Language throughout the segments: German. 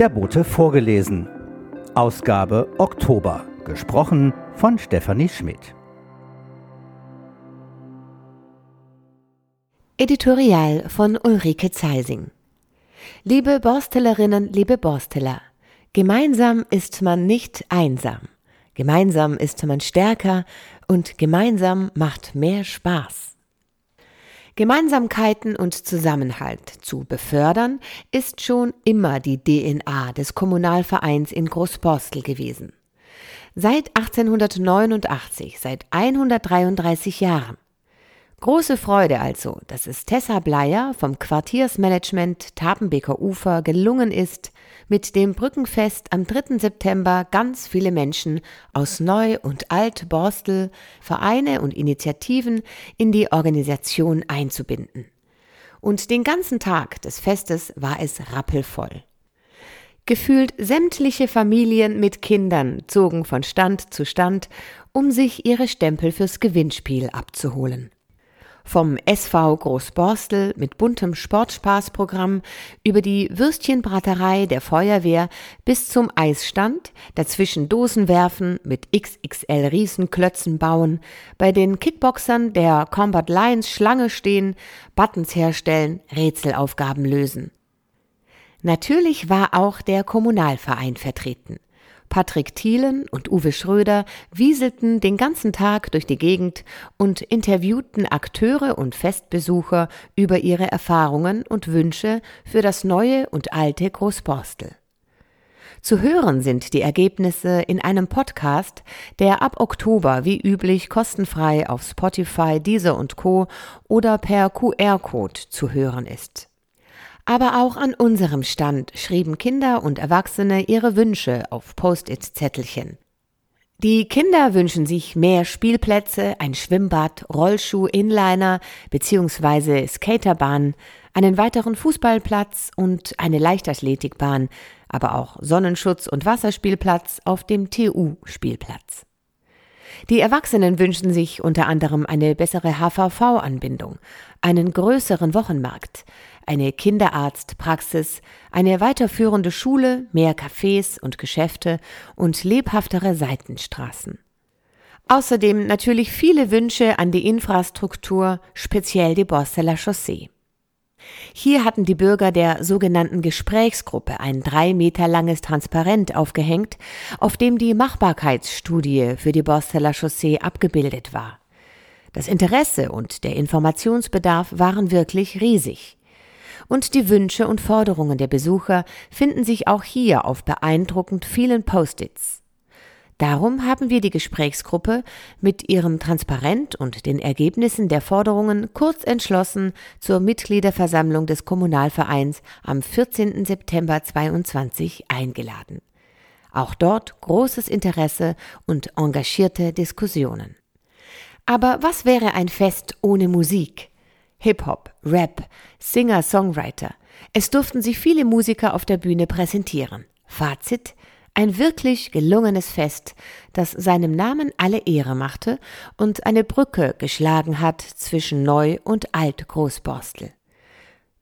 Der Bote vorgelesen. Ausgabe Oktober. Gesprochen von Stefanie Schmidt. Editorial von Ulrike Zeising. Liebe Borstellerinnen, liebe Borsteller, gemeinsam ist man nicht einsam. Gemeinsam ist man stärker und gemeinsam macht mehr Spaß. Gemeinsamkeiten und Zusammenhalt zu befördern, ist schon immer die DNA des Kommunalvereins in Großborstel gewesen. Seit 1889, seit 133 Jahren. Große Freude also, dass es Tessa Bleier vom Quartiersmanagement Tapenbeker Ufer gelungen ist, mit dem Brückenfest am 3. September ganz viele Menschen aus Neu- und Alt-Borstel, Vereine und Initiativen in die Organisation einzubinden. Und den ganzen Tag des Festes war es rappelvoll. Gefühlt sämtliche Familien mit Kindern zogen von Stand zu Stand, um sich ihre Stempel fürs Gewinnspiel abzuholen. Vom SV Großborstel mit buntem Sportspaßprogramm über die Würstchenbraterei der Feuerwehr bis zum Eisstand, dazwischen Dosen werfen, mit XXL Riesenklötzen bauen, bei den Kickboxern der Combat Lions Schlange stehen, Buttons herstellen, Rätselaufgaben lösen. Natürlich war auch der Kommunalverein vertreten. Patrick Thielen und Uwe Schröder wieselten den ganzen Tag durch die Gegend und interviewten Akteure und Festbesucher über ihre Erfahrungen und Wünsche für das neue und alte Großborstel. Zu hören sind die Ergebnisse in einem Podcast, der ab Oktober wie üblich kostenfrei auf Spotify, Deezer und Co. oder per QR-Code zu hören ist. Aber auch an unserem Stand schrieben Kinder und Erwachsene ihre Wünsche auf Post-it-Zettelchen. Die Kinder wünschen sich mehr Spielplätze, ein Schwimmbad, Rollschuh, Inliner bzw. Skaterbahn, einen weiteren Fußballplatz und eine Leichtathletikbahn, aber auch Sonnenschutz- und Wasserspielplatz auf dem TU-Spielplatz. Die Erwachsenen wünschen sich unter anderem eine bessere HVV-Anbindung, einen größeren Wochenmarkt, eine Kinderarztpraxis, eine weiterführende Schule, mehr Cafés und Geschäfte und lebhaftere Seitenstraßen. Außerdem natürlich viele Wünsche an die Infrastruktur, speziell die Borsteler Chaussee. Hier hatten die Bürger der sogenannten Gesprächsgruppe ein drei Meter langes Transparent aufgehängt, auf dem die Machbarkeitsstudie für die Borsteler Chaussee abgebildet war. Das Interesse und der Informationsbedarf waren wirklich riesig. Und die Wünsche und Forderungen der Besucher finden sich auch hier auf beeindruckend vielen Post-its. Darum haben wir die Gesprächsgruppe mit ihrem Transparent und den Ergebnissen der Forderungen kurz entschlossen zur Mitgliederversammlung des Kommunalvereins am 14. September 22 eingeladen. Auch dort großes Interesse und engagierte Diskussionen. Aber was wäre ein Fest ohne Musik? Hip-Hop, Rap, Singer, Songwriter. Es durften sich viele Musiker auf der Bühne präsentieren. Fazit, ein wirklich gelungenes Fest, das seinem Namen alle Ehre machte und eine Brücke geschlagen hat zwischen Neu- und Alt-Großborstel.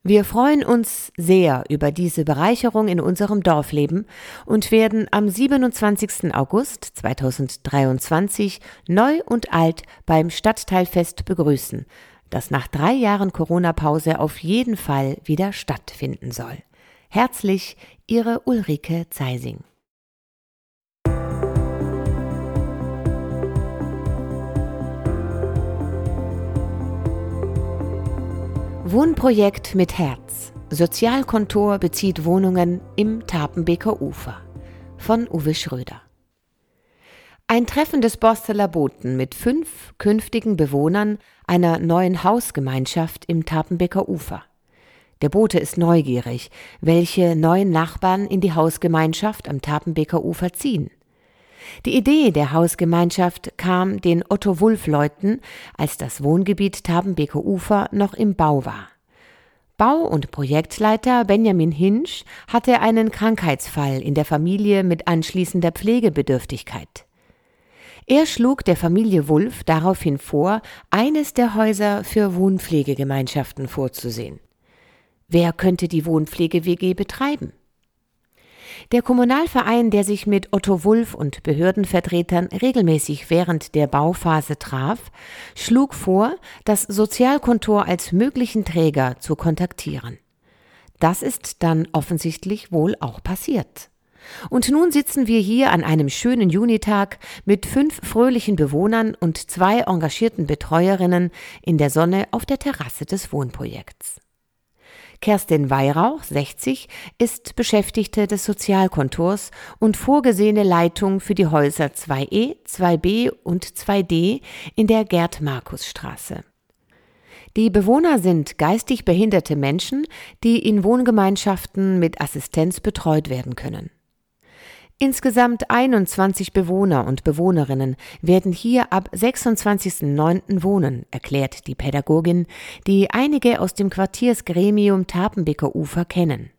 Wir freuen uns sehr über diese Bereicherung in unserem Dorfleben und werden am 27. August 2023 Neu und Alt beim Stadtteilfest begrüßen, das nach drei Jahren Corona-Pause auf jeden Fall wieder stattfinden soll. Herzlich, Ihre Ulrike Zeising. Wohnprojekt mit Herz. Sozialkontor bezieht Wohnungen im Tapenbeker Ufer. Von Uwe Schröder. Ein Treffen des Borsteler Boten mit fünf künftigen Bewohnern einer neuen Hausgemeinschaft im Tapenbeker Ufer. Der Bote ist neugierig, welche neuen Nachbarn in die Hausgemeinschaft am Tapenbeker Ufer ziehen. Die Idee der Hausgemeinschaft kam den Otto-Wulff-Leuten, als das Wohngebiet Tabenbeker Ufer noch im Bau war. Bau- und Projektleiter Benjamin Hinsch hatte einen Krankheitsfall in der Familie mit anschließender Pflegebedürftigkeit. Er schlug der Familie Wulff daraufhin vor, eines der Häuser für Wohnpflegegemeinschaften vorzusehen. Wer könnte die Wohnpflege-WG betreiben? Der Kommunalverein, der sich mit Otto Wulff und Behördenvertretern regelmäßig während der Bauphase traf, schlug vor, das Sozialkontor als möglichen Träger zu kontaktieren. Das ist dann offensichtlich wohl auch passiert. Und nun sitzen wir hier an einem schönen Junitag mit fünf fröhlichen Bewohnern und zwei engagierten Betreuerinnen in der Sonne auf der Terrasse des Wohnprojekts. Kerstin Weihrauch, 60, ist Beschäftigte des Sozialkontors und vorgesehene Leitung für die Häuser 2e, 2b und 2d in der Gerd-Markus-Straße. Die Bewohner sind geistig behinderte Menschen, die in Wohngemeinschaften mit Assistenz betreut werden können. Insgesamt 21 Bewohner und Bewohnerinnen werden hier ab 26.09. wohnen, erklärt die Pädagogin, die einige aus dem Quartiersgremium Tapenbeker Ufer kennen.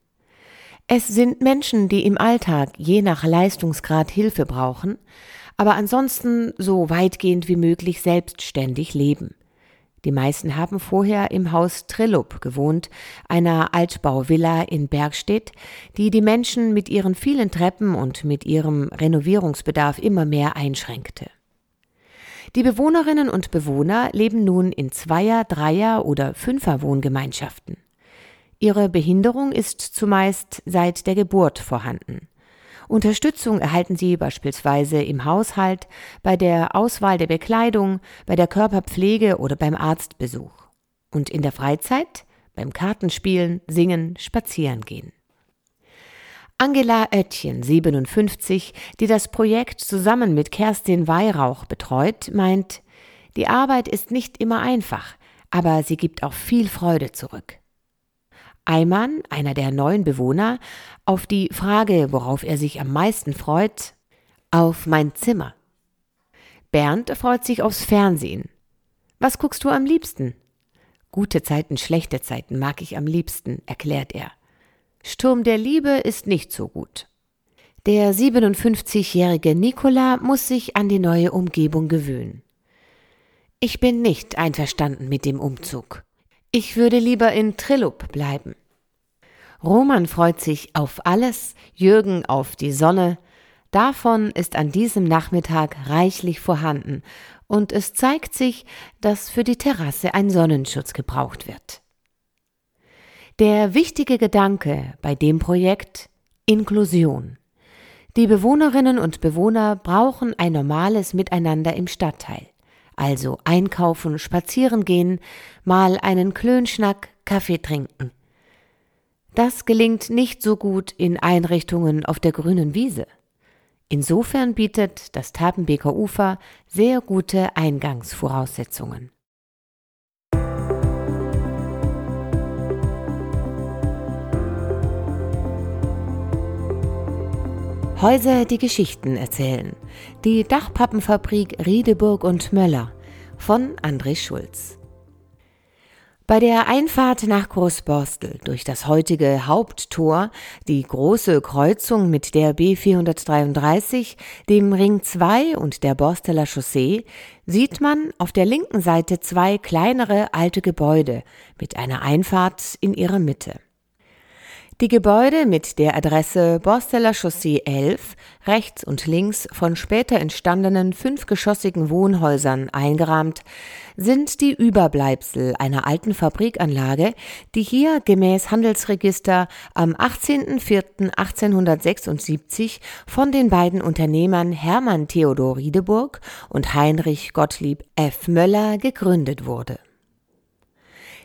Es sind Menschen, die im Alltag je nach Leistungsgrad Hilfe brauchen, aber ansonsten so weitgehend wie möglich selbstständig leben. Die meisten haben vorher im Haus Trillup gewohnt, einer Altbauvilla in Bergstedt, die die Menschen mit ihren vielen Treppen und mit ihrem Renovierungsbedarf immer mehr einschränkte. Die Bewohnerinnen und Bewohner leben nun in Zweier-, Dreier- oder Fünfer-Wohngemeinschaften. Ihre Behinderung ist zumeist seit der Geburt vorhanden. Unterstützung erhalten sie beispielsweise im Haushalt, bei der Auswahl der Bekleidung, bei der Körperpflege oder beim Arztbesuch. Und in der Freizeit beim Kartenspielen, Singen, Spazierengehen. Angela Oettchen, 57, die das Projekt zusammen mit Kerstin Weihrauch betreut, meint, die Arbeit ist nicht immer einfach, aber sie gibt auch viel Freude zurück. Eimann, einer der neuen Bewohner, auf die Frage, worauf er sich am meisten freut, auf mein Zimmer. Bernd freut sich aufs Fernsehen. Was guckst du am liebsten? Gute Zeiten, schlechte Zeiten mag ich am liebsten, erklärt er. Sturm der Liebe ist nicht so gut. Der 57-jährige Nikola muss sich an die neue Umgebung gewöhnen. Ich bin nicht einverstanden mit dem Umzug. Ich würde lieber in Trillup bleiben. Roman freut sich auf alles, Jürgen auf die Sonne. Davon ist an diesem Nachmittag reichlich vorhanden und es zeigt sich, dass für die Terrasse ein Sonnenschutz gebraucht wird. Der wichtige Gedanke bei dem Projekt Inklusion. Die Bewohnerinnen und Bewohner brauchen ein normales Miteinander im Stadtteil also einkaufen, spazieren gehen, mal einen Klönschnack, Kaffee trinken. Das gelingt nicht so gut in Einrichtungen auf der grünen Wiese. Insofern bietet das Tapenbeker Ufer sehr gute Eingangsvoraussetzungen. Häuser, die Geschichten erzählen. Die Dachpappenfabrik Riedeburg und Möller von André Schulz. Bei der Einfahrt nach Großborstel durch das heutige Haupttor, die große Kreuzung mit der B433, dem Ring 2 und der Borsteler Chaussee, sieht man auf der linken Seite zwei kleinere alte Gebäude mit einer Einfahrt in ihrer Mitte. Die Gebäude mit der Adresse Borsteller Chaussee 11, rechts und links von später entstandenen fünfgeschossigen Wohnhäusern eingerahmt, sind die Überbleibsel einer alten Fabrikanlage, die hier gemäß Handelsregister am 18.04.1876 von den beiden Unternehmern Hermann Theodor Riedeburg und Heinrich Gottlieb F. Möller gegründet wurde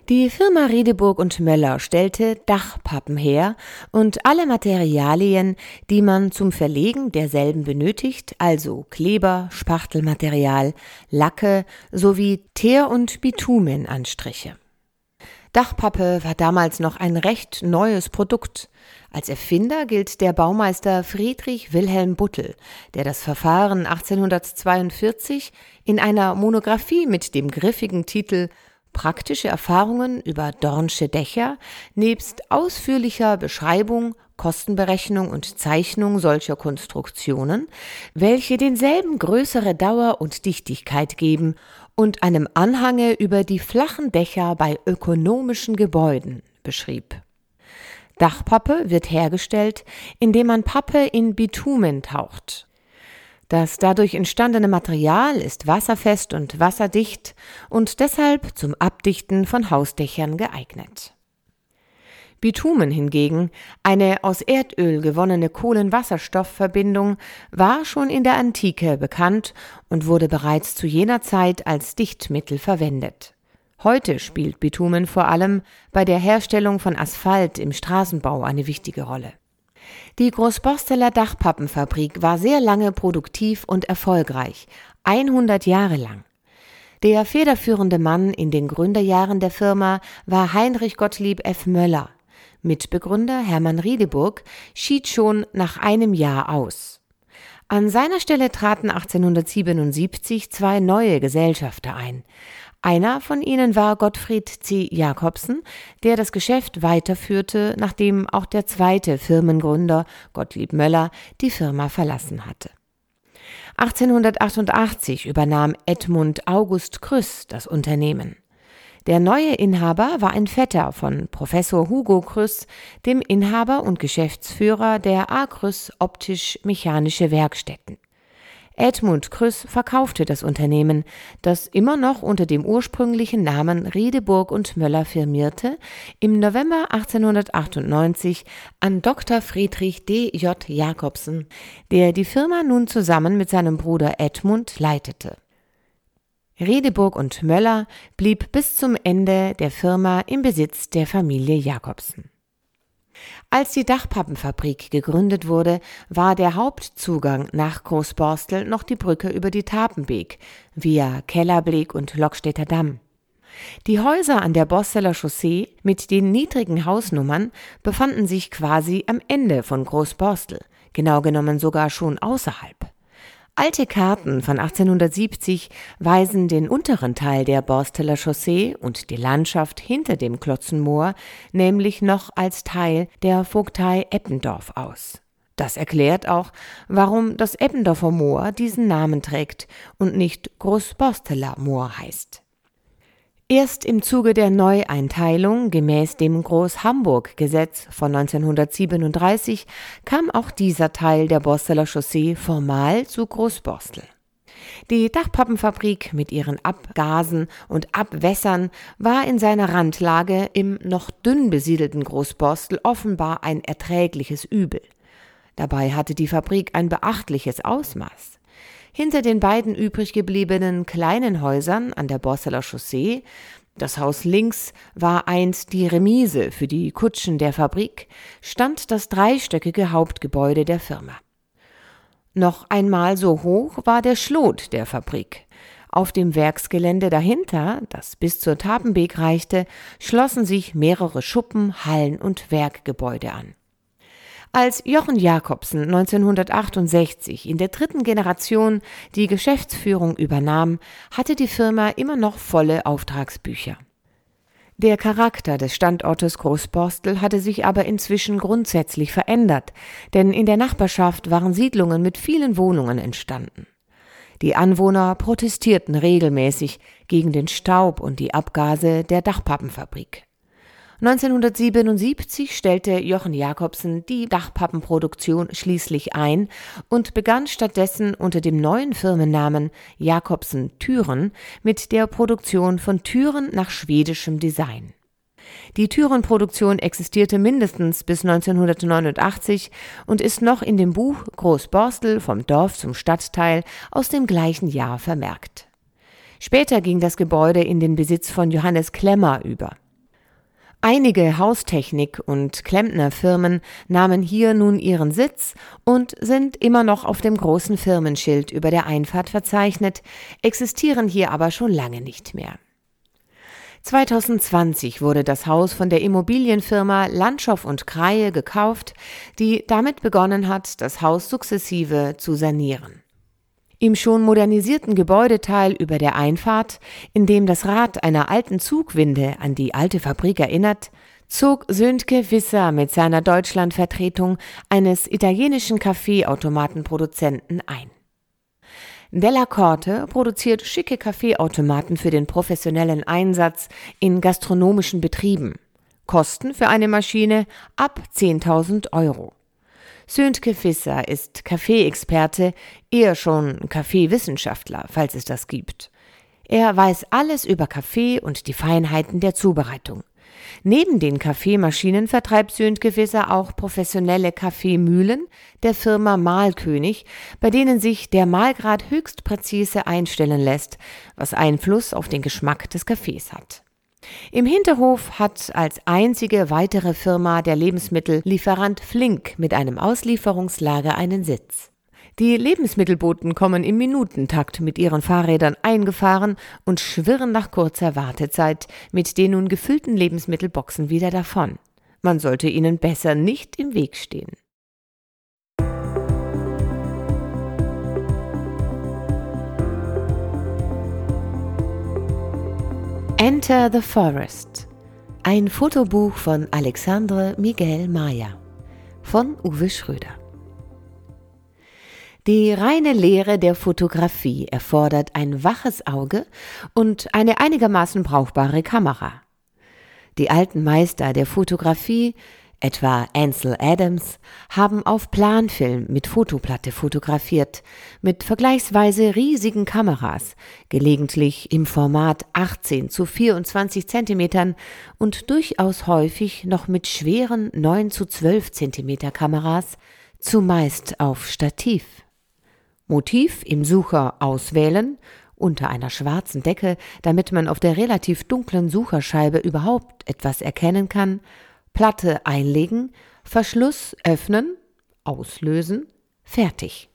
die Firma Riedeburg und Möller stellte Dachpappen her und alle Materialien, die man zum Verlegen derselben benötigt, also Kleber, Spachtelmaterial, Lacke sowie Teer- und Bitumenanstriche. Dachpappe war damals noch ein recht neues Produkt. Als Erfinder gilt der Baumeister Friedrich Wilhelm Buttel, der das Verfahren 1842 in einer Monographie mit dem griffigen Titel praktische Erfahrungen über Dornsche Dächer nebst ausführlicher Beschreibung, Kostenberechnung und Zeichnung solcher Konstruktionen, welche denselben größere Dauer und Dichtigkeit geben und einem Anhange über die flachen Dächer bei ökonomischen Gebäuden beschrieb. Dachpappe wird hergestellt, indem man Pappe in Bitumen taucht. Das dadurch entstandene Material ist wasserfest und wasserdicht und deshalb zum Abdichten von Hausdächern geeignet. Bitumen hingegen, eine aus Erdöl gewonnene Kohlenwasserstoffverbindung, war schon in der Antike bekannt und wurde bereits zu jener Zeit als Dichtmittel verwendet. Heute spielt Bitumen vor allem bei der Herstellung von Asphalt im Straßenbau eine wichtige Rolle. Die Großborsteler Dachpappenfabrik war sehr lange produktiv und erfolgreich, 100 Jahre lang. Der federführende Mann in den Gründerjahren der Firma war Heinrich Gottlieb F. Möller. Mitbegründer Hermann Riedeburg schied schon nach einem Jahr aus. An seiner Stelle traten 1877 zwei neue Gesellschafter ein. Einer von ihnen war Gottfried C. Jakobsen, der das Geschäft weiterführte, nachdem auch der zweite Firmengründer Gottlieb Möller die Firma verlassen hatte. 1888 übernahm Edmund August Krüss das Unternehmen. Der neue Inhaber war ein Vetter von Professor Hugo Krüss, dem Inhaber und Geschäftsführer der A. Krüss Optisch-Mechanische Werkstätten. Edmund Krüss verkaufte das Unternehmen, das immer noch unter dem ursprünglichen Namen Riedeburg und Möller firmierte, im November 1898 an Dr. Friedrich D. J. Jakobsen, der die Firma nun zusammen mit seinem Bruder Edmund leitete. Redeburg und Möller blieb bis zum Ende der Firma im Besitz der Familie Jakobsen. Als die Dachpappenfabrik gegründet wurde, war der Hauptzugang nach Großborstel noch die Brücke über die Tapenbeek via Kellerblick und Lockstädter Damm. Die Häuser an der Borsteler Chaussee mit den niedrigen Hausnummern befanden sich quasi am Ende von Großborstel, genau genommen sogar schon außerhalb. Alte Karten von 1870 weisen den unteren Teil der Borsteler Chaussee und die Landschaft hinter dem Klotzenmoor nämlich noch als Teil der Vogtei Eppendorf aus. Das erklärt auch, warum das Eppendorfer Moor diesen Namen trägt und nicht Großborsteler Moor heißt. Erst im Zuge der Neueinteilung gemäß dem Groß-Hamburg-Gesetz von 1937 kam auch dieser Teil der Borsteler Chaussee formal zu Großborstel. Die Dachpappenfabrik mit ihren Abgasen und Abwässern war in seiner Randlage im noch dünn besiedelten Großborstel offenbar ein erträgliches Übel. Dabei hatte die Fabrik ein beachtliches Ausmaß. Hinter den beiden übrig gebliebenen kleinen Häusern an der Borsteler Chaussee das Haus links war einst die Remise für die Kutschen der Fabrik, stand das dreistöckige Hauptgebäude der Firma. Noch einmal so hoch war der Schlot der Fabrik. Auf dem Werksgelände dahinter, das bis zur Tapenbeek reichte, schlossen sich mehrere Schuppen, Hallen und Werkgebäude an. Als Jochen Jakobsen 1968 in der dritten Generation die Geschäftsführung übernahm, hatte die Firma immer noch volle Auftragsbücher. Der Charakter des Standortes Großborstel hatte sich aber inzwischen grundsätzlich verändert, denn in der Nachbarschaft waren Siedlungen mit vielen Wohnungen entstanden. Die Anwohner protestierten regelmäßig gegen den Staub und die Abgase der Dachpappenfabrik. 1977 stellte Jochen Jakobsen die Dachpappenproduktion schließlich ein und begann stattdessen unter dem neuen Firmennamen Jakobsen Türen mit der Produktion von Türen nach schwedischem Design. Die Türenproduktion existierte mindestens bis 1989 und ist noch in dem Buch Großborstel vom Dorf zum Stadtteil aus dem gleichen Jahr vermerkt. Später ging das Gebäude in den Besitz von Johannes Klemmer über. Einige Haustechnik- und Klempnerfirmen nahmen hier nun ihren Sitz und sind immer noch auf dem großen Firmenschild über der Einfahrt verzeichnet, existieren hier aber schon lange nicht mehr. 2020 wurde das Haus von der Immobilienfirma Landschow und Kreie gekauft, die damit begonnen hat, das Haus sukzessive zu sanieren. Im schon modernisierten Gebäudeteil über der Einfahrt, in dem das Rad einer alten Zugwinde an die alte Fabrik erinnert, zog Söntke Wisser mit seiner Deutschlandvertretung eines italienischen Kaffeeautomatenproduzenten ein. Della Corte produziert schicke Kaffeeautomaten für den professionellen Einsatz in gastronomischen Betrieben. Kosten für eine Maschine ab 10.000 Euro. Sönke Fisser ist Kaffeeexperte, eher schon Kaffeewissenschaftler, falls es das gibt. Er weiß alles über Kaffee und die Feinheiten der Zubereitung. Neben den Kaffeemaschinen vertreibt Sönke Fisser auch professionelle Kaffeemühlen der Firma Mahlkönig, bei denen sich der Mahlgrad höchst präzise einstellen lässt, was Einfluss auf den Geschmack des Kaffees hat. Im Hinterhof hat als einzige weitere Firma der Lebensmittellieferant Flink mit einem Auslieferungslager einen Sitz. Die Lebensmittelboten kommen im Minutentakt mit ihren Fahrrädern eingefahren und schwirren nach kurzer Wartezeit mit den nun gefüllten Lebensmittelboxen wieder davon. Man sollte ihnen besser nicht im Weg stehen. Enter the Forest. Ein Fotobuch von Alexandre Miguel Maya von Uwe Schröder. Die reine Lehre der Fotografie erfordert ein waches Auge und eine einigermaßen brauchbare Kamera. Die alten Meister der Fotografie etwa Ansel Adams, haben auf Planfilm mit Fotoplatte fotografiert, mit vergleichsweise riesigen Kameras, gelegentlich im Format 18 zu 24 Zentimetern und durchaus häufig noch mit schweren 9 zu 12 Zentimeter Kameras, zumeist auf Stativ. Motiv im Sucher auswählen, unter einer schwarzen Decke, damit man auf der relativ dunklen Sucherscheibe überhaupt etwas erkennen kann, Platte einlegen, Verschluss öffnen, auslösen, fertig.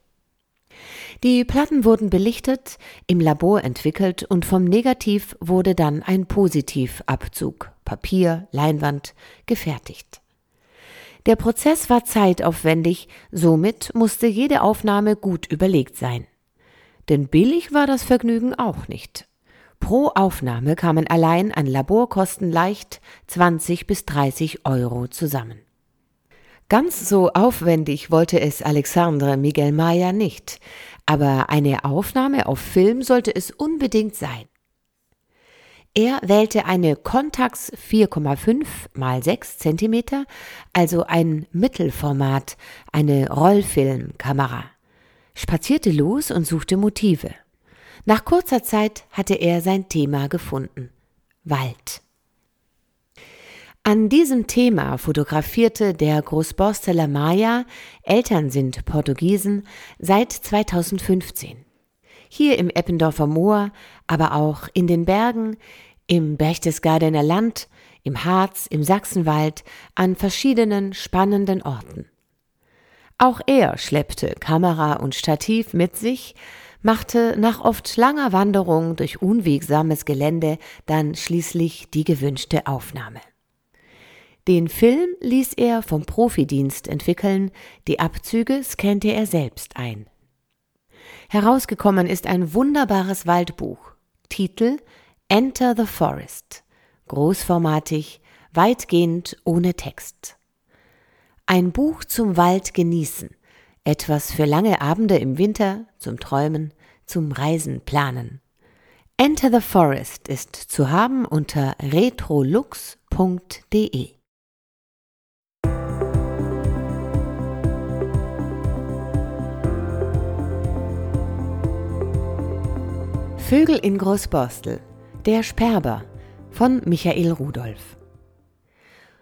Die Platten wurden belichtet, im Labor entwickelt und vom Negativ wurde dann ein Positivabzug, Papier, Leinwand, gefertigt. Der Prozess war zeitaufwendig, somit musste jede Aufnahme gut überlegt sein. Denn billig war das Vergnügen auch nicht. Pro Aufnahme kamen allein an Laborkosten leicht 20 bis 30 Euro zusammen. Ganz so aufwendig wollte es Alexandre Miguel Maya nicht, aber eine Aufnahme auf Film sollte es unbedingt sein. Er wählte eine Contax 4,5 mal 6 cm, also ein Mittelformat, eine Rollfilmkamera, spazierte los und suchte Motive. Nach kurzer Zeit hatte er sein Thema gefunden. Wald. An diesem Thema fotografierte der Großborsteler Maya, Eltern sind Portugiesen, seit 2015. Hier im Eppendorfer Moor, aber auch in den Bergen, im Berchtesgadener Land, im Harz, im Sachsenwald, an verschiedenen spannenden Orten. Auch er schleppte Kamera und Stativ mit sich, machte nach oft langer Wanderung durch unwegsames Gelände dann schließlich die gewünschte Aufnahme. Den Film ließ er vom Profidienst entwickeln, die Abzüge scannte er selbst ein. Herausgekommen ist ein wunderbares Waldbuch. Titel Enter the Forest. Großformatig, weitgehend ohne Text. Ein Buch zum Wald genießen etwas für lange Abende im Winter, zum Träumen, zum Reisen planen. Enter the Forest ist zu haben unter retrolux.de. Vögel in Großborstel. Der Sperber von Michael Rudolph.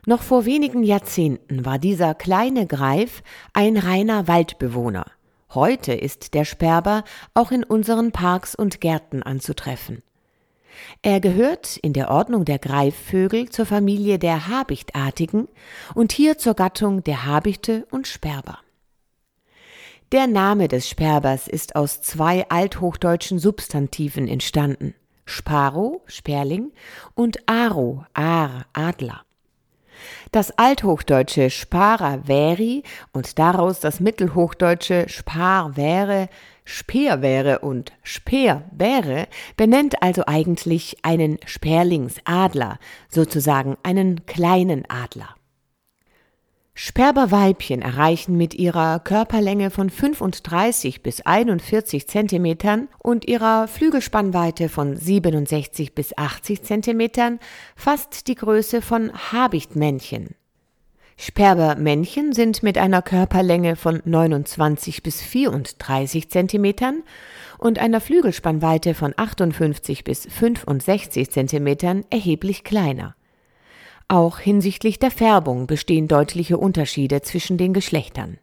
Noch vor wenigen Jahrzehnten war dieser kleine Greif ein reiner Waldbewohner. Heute ist der Sperber auch in unseren Parks und Gärten anzutreffen. Er gehört in der Ordnung der Greifvögel zur Familie der Habichtartigen und hier zur Gattung der Habichte und Sperber. Der Name des Sperbers ist aus zwei althochdeutschen Substantiven entstanden. Sparo, Sperling und Aro, Aar, Adler. Das althochdeutsche Sparer wäri und daraus das mittelhochdeutsche Spar wäre, Speer wäre und Speer wäre, benennt also eigentlich einen Sperlingsadler, sozusagen einen kleinen Adler. Sperberweibchen erreichen mit ihrer Körperlänge von 35 bis 41 Zentimetern und ihrer Flügelspannweite von 67 bis 80 Zentimetern fast die Größe von Habichtmännchen. Sperbermännchen sind mit einer Körperlänge von 29 bis 34 Zentimetern und einer Flügelspannweite von 58 bis 65 Zentimetern erheblich kleiner. Auch hinsichtlich der Färbung bestehen deutliche Unterschiede zwischen den Geschlechtern.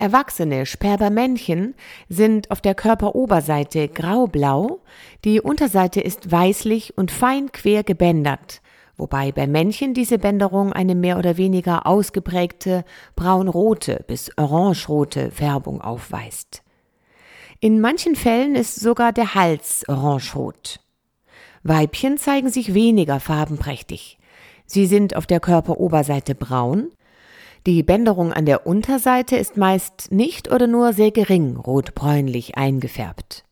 Erwachsene Sperbermännchen sind auf der Körperoberseite graublau, die Unterseite ist weißlich und fein quer gebändert, wobei bei Männchen diese Bänderung eine mehr oder weniger ausgeprägte braunrote bis orangerote Färbung aufweist. In manchen Fällen ist sogar der Hals orangerot. Weibchen zeigen sich weniger farbenprächtig. Sie sind auf der Körperoberseite braun. Die Bänderung an der Unterseite ist meist nicht oder nur sehr gering rotbräunlich eingefärbt.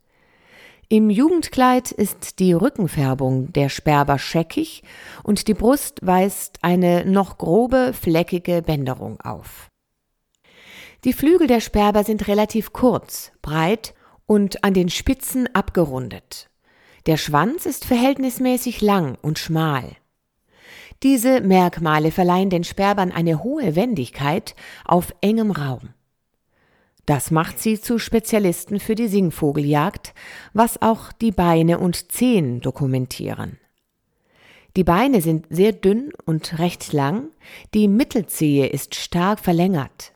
Im Jugendkleid ist die Rückenfärbung der Sperber scheckig und die Brust weist eine noch grobe, fleckige Bänderung auf. Die Flügel der Sperber sind relativ kurz, breit und an den Spitzen abgerundet. Der Schwanz ist verhältnismäßig lang und schmal. Diese Merkmale verleihen den Sperbern eine hohe Wendigkeit auf engem Raum. Das macht sie zu Spezialisten für die Singvogeljagd, was auch die Beine und Zehen dokumentieren. Die Beine sind sehr dünn und recht lang, die Mittelzehe ist stark verlängert.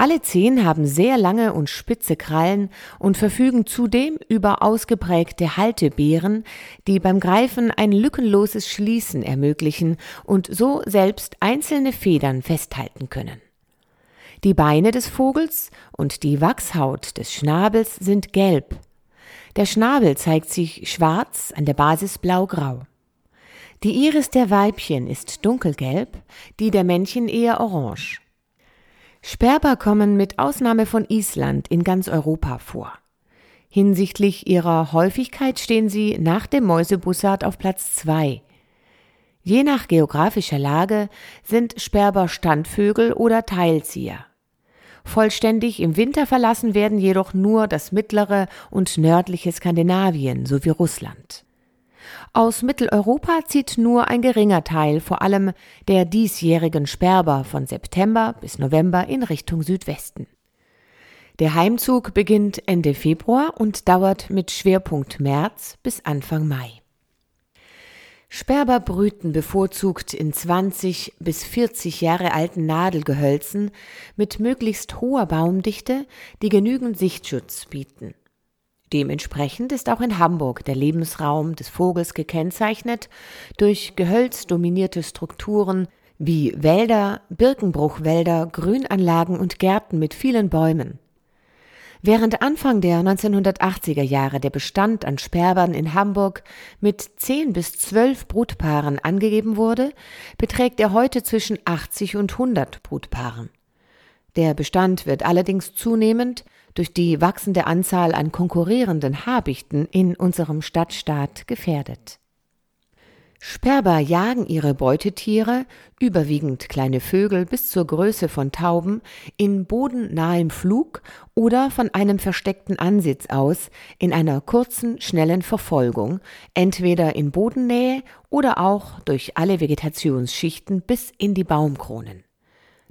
Alle Zehen haben sehr lange und spitze Krallen und verfügen zudem über ausgeprägte Haltebeeren, die beim Greifen ein lückenloses Schließen ermöglichen und so selbst einzelne Federn festhalten können. Die Beine des Vogels und die Wachshaut des Schnabels sind gelb. Der Schnabel zeigt sich schwarz, an der Basis blau-grau. Die Iris der Weibchen ist dunkelgelb, die der Männchen eher orange. Sperber kommen mit Ausnahme von Island in ganz Europa vor. Hinsichtlich ihrer Häufigkeit stehen sie nach dem Mäusebussard auf Platz zwei. Je nach geografischer Lage sind Sperber Standvögel oder Teilzieher. Vollständig im Winter verlassen werden jedoch nur das mittlere und nördliche Skandinavien sowie Russland. Aus Mitteleuropa zieht nur ein geringer Teil, vor allem der diesjährigen Sperber von September bis November in Richtung Südwesten. Der Heimzug beginnt Ende Februar und dauert mit Schwerpunkt März bis Anfang Mai. Sperber brüten bevorzugt in 20 bis 40 Jahre alten Nadelgehölzen mit möglichst hoher Baumdichte, die genügend Sichtschutz bieten. Dementsprechend ist auch in Hamburg der Lebensraum des Vogels gekennzeichnet durch gehölzdominierte Strukturen wie Wälder, Birkenbruchwälder, Grünanlagen und Gärten mit vielen Bäumen. Während Anfang der 1980er Jahre der Bestand an Sperbern in Hamburg mit 10 bis 12 Brutpaaren angegeben wurde, beträgt er heute zwischen 80 und 100 Brutpaaren. Der Bestand wird allerdings zunehmend durch die wachsende Anzahl an konkurrierenden Habichten in unserem Stadtstaat gefährdet. Sperber jagen ihre Beutetiere, überwiegend kleine Vögel bis zur Größe von Tauben, in bodennahem Flug oder von einem versteckten Ansitz aus in einer kurzen, schnellen Verfolgung, entweder in Bodennähe oder auch durch alle Vegetationsschichten bis in die Baumkronen.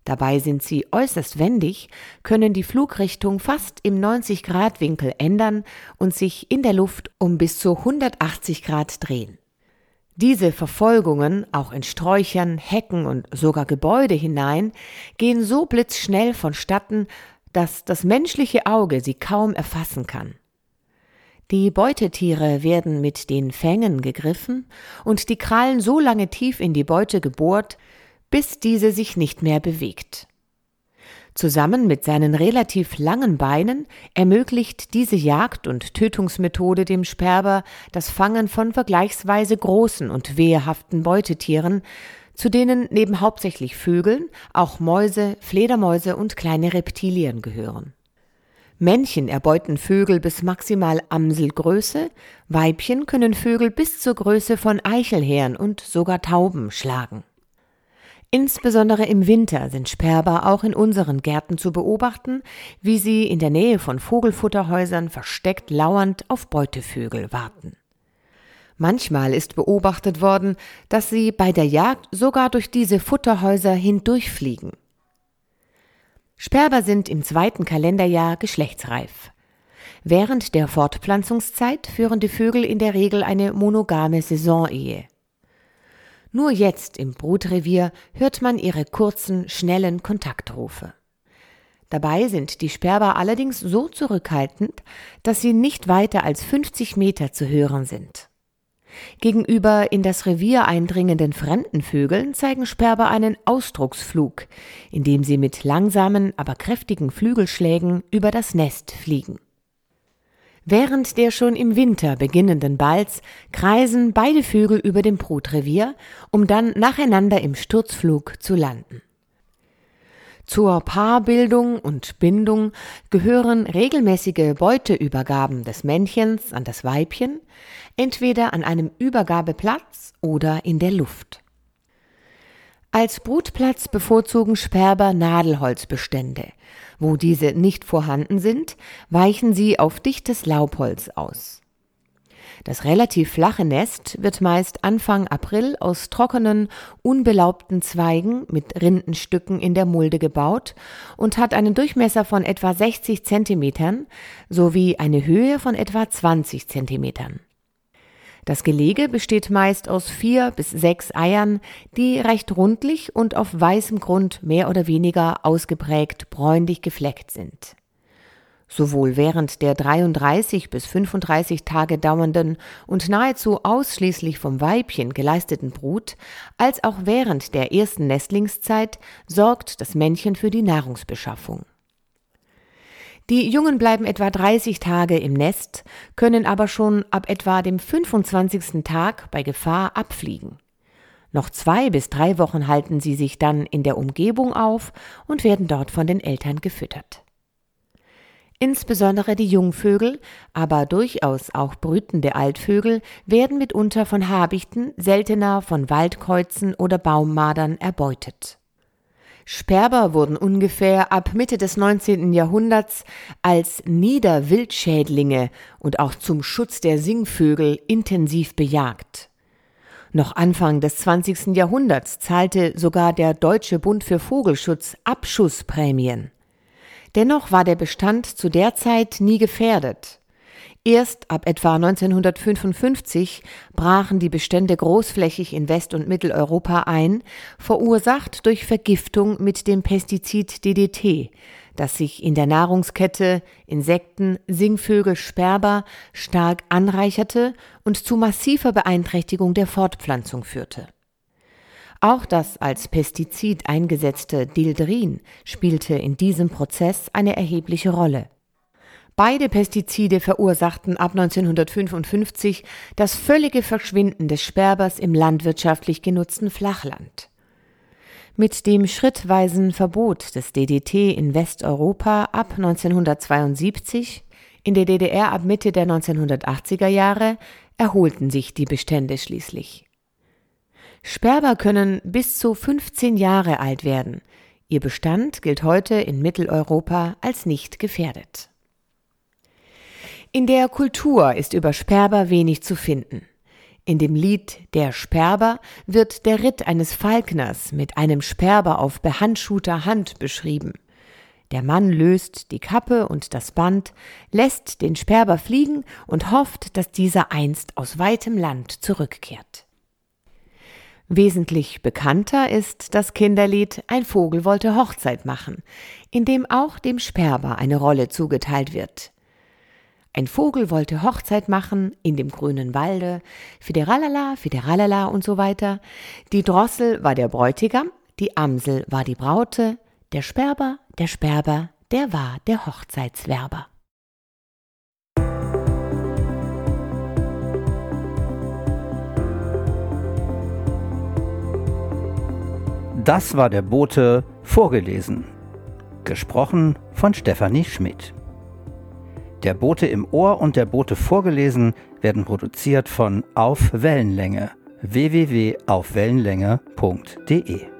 Dabei sind sie äußerst wendig, können die Flugrichtung fast im 90-Grad-Winkel ändern und sich in der Luft um bis zu 180 Grad drehen. Diese Verfolgungen, auch in Sträuchern, Hecken und sogar Gebäude hinein, gehen so blitzschnell vonstatten, dass das menschliche Auge sie kaum erfassen kann. Die Beutetiere werden mit den Fängen gegriffen und die Krallen so lange tief in die Beute gebohrt, bis diese sich nicht mehr bewegt. Zusammen mit seinen relativ langen Beinen ermöglicht diese Jagd- und Tötungsmethode dem Sperber das Fangen von vergleichsweise großen und wehrhaften Beutetieren, zu denen neben hauptsächlich Vögeln auch Mäuse, Fledermäuse und kleine Reptilien gehören. Männchen erbeuten Vögel bis maximal Amselgröße, Weibchen können Vögel bis zur Größe von Eichelhähn und sogar Tauben schlagen. Insbesondere im Winter sind Sperber auch in unseren Gärten zu beobachten, wie sie in der Nähe von Vogelfutterhäusern versteckt lauernd auf Beutevögel warten. Manchmal ist beobachtet worden, dass sie bei der Jagd sogar durch diese Futterhäuser hindurchfliegen. Sperber sind im zweiten Kalenderjahr geschlechtsreif. Während der Fortpflanzungszeit führen die Vögel in der Regel eine monogame Saisonehe. Nur jetzt im Brutrevier hört man ihre kurzen, schnellen Kontaktrufe. Dabei sind die Sperber allerdings so zurückhaltend, dass sie nicht weiter als 50 Meter zu hören sind. Gegenüber in das Revier eindringenden fremden Vögeln zeigen Sperber einen Ausdrucksflug, indem sie mit langsamen, aber kräftigen Flügelschlägen über das Nest fliegen. Während der schon im Winter beginnenden Balz kreisen beide Vögel über dem Brutrevier, um dann nacheinander im Sturzflug zu landen. Zur Paarbildung und Bindung gehören regelmäßige Beuteübergaben des Männchens an das Weibchen, entweder an einem Übergabeplatz oder in der Luft. Als Brutplatz bevorzugen Sperber Nadelholzbestände. Wo diese nicht vorhanden sind, weichen sie auf dichtes Laubholz aus. Das relativ flache Nest wird meist Anfang April aus trockenen, unbelaubten Zweigen mit Rindenstücken in der Mulde gebaut und hat einen Durchmesser von etwa 60 Zentimetern sowie eine Höhe von etwa 20 Zentimetern. Das Gelege besteht meist aus vier bis sechs Eiern, die recht rundlich und auf weißem Grund mehr oder weniger ausgeprägt bräunlich gefleckt sind. Sowohl während der 33 bis 35 Tage dauernden und nahezu ausschließlich vom Weibchen geleisteten Brut, als auch während der ersten Nestlingszeit sorgt das Männchen für die Nahrungsbeschaffung. Die Jungen bleiben etwa 30 Tage im Nest, können aber schon ab etwa dem 25. Tag bei Gefahr abfliegen. Noch zwei bis drei Wochen halten sie sich dann in der Umgebung auf und werden dort von den Eltern gefüttert. Insbesondere die Jungvögel, aber durchaus auch brütende Altvögel werden mitunter von Habichten, seltener von Waldkäuzen oder Baummadern erbeutet. Sperber wurden ungefähr ab Mitte des 19. Jahrhunderts als Niederwildschädlinge und auch zum Schutz der Singvögel intensiv bejagt. Noch Anfang des 20. Jahrhunderts zahlte sogar der Deutsche Bund für Vogelschutz Abschussprämien. Dennoch war der Bestand zu der Zeit nie gefährdet. Erst ab etwa 1955 brachen die Bestände großflächig in West- und Mitteleuropa ein, verursacht durch Vergiftung mit dem Pestizid DDT, das sich in der Nahrungskette Insekten, Singvögel, Sperber stark anreicherte und zu massiver Beeinträchtigung der Fortpflanzung führte. Auch das als Pestizid eingesetzte Dildrin spielte in diesem Prozess eine erhebliche Rolle. Beide Pestizide verursachten ab 1955 das völlige Verschwinden des Sperbers im landwirtschaftlich genutzten Flachland. Mit dem schrittweisen Verbot des DDT in Westeuropa ab 1972, in der DDR ab Mitte der 1980er Jahre, erholten sich die Bestände schließlich. Sperber können bis zu 15 Jahre alt werden. Ihr Bestand gilt heute in Mitteleuropa als nicht gefährdet. In der Kultur ist über Sperber wenig zu finden. In dem Lied Der Sperber wird der Ritt eines Falkners mit einem Sperber auf behandschuhter Hand beschrieben. Der Mann löst die Kappe und das Band, lässt den Sperber fliegen und hofft, dass dieser einst aus weitem Land zurückkehrt. Wesentlich bekannter ist das Kinderlied Ein Vogel wollte Hochzeit machen, in dem auch dem Sperber eine Rolle zugeteilt wird. Ein Vogel wollte Hochzeit machen in dem grünen Walde, Fideralala, Fideralala und so weiter. Die Drossel war der Bräutigam, die Amsel war die Braute, der Sperber, der Sperber, der war der Hochzeitswerber. Das war der Bote vorgelesen. Gesprochen von Stefanie Schmidt. Der Bote im Ohr und der Bote vorgelesen werden produziert von Auf Wellenlänge. www.aufwellenlänge.de